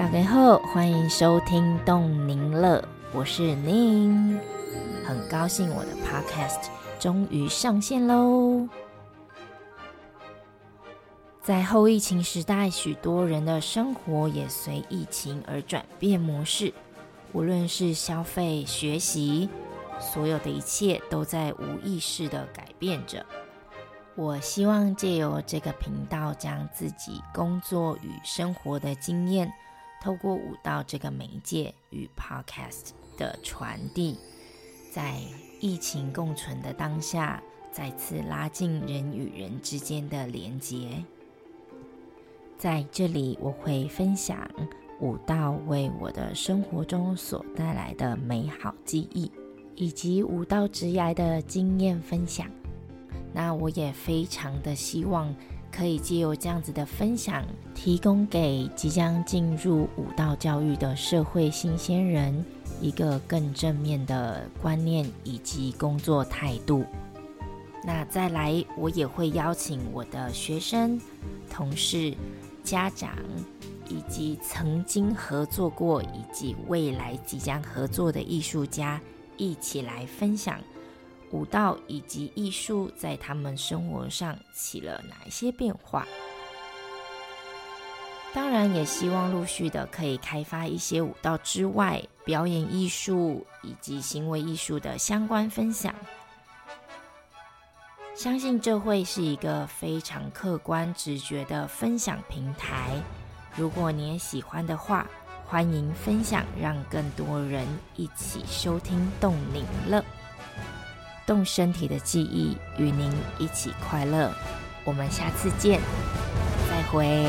大家好，欢迎收听动宁乐，我是宁，很高兴我的 Podcast 终于上线喽。在后疫情时代，许多人的生活也随疫情而转变模式，无论是消费、学习，所有的一切都在无意识的改变着。我希望借由这个频道，将自己工作与生活的经验，透过舞蹈这个媒介与 Podcast 的传递，在疫情共存的当下，再次拉近人与人之间的连结。在这里，我会分享舞蹈为我的生活中所带来的美好记忆，以及舞蹈职涯的经验分享。那我也非常的希望可以借由这样子的分享，提供给即将进入舞蹈教育的社会新鲜人一个更正面的观念以及工作态度。那再来，我也会邀请我的学生、同事。家长以及曾经合作过以及未来即将合作的艺术家一起来分享舞蹈以及艺术在他们生活上起了哪一些变化。当然，也希望陆续的可以开发一些舞蹈之外表演艺术以及行为艺术的相关分享。相信这会是一个非常客观直觉的分享平台。如果你也喜欢的话，欢迎分享，让更多人一起收听动灵乐，动身体的记忆，与您一起快乐。我们下次见，再会。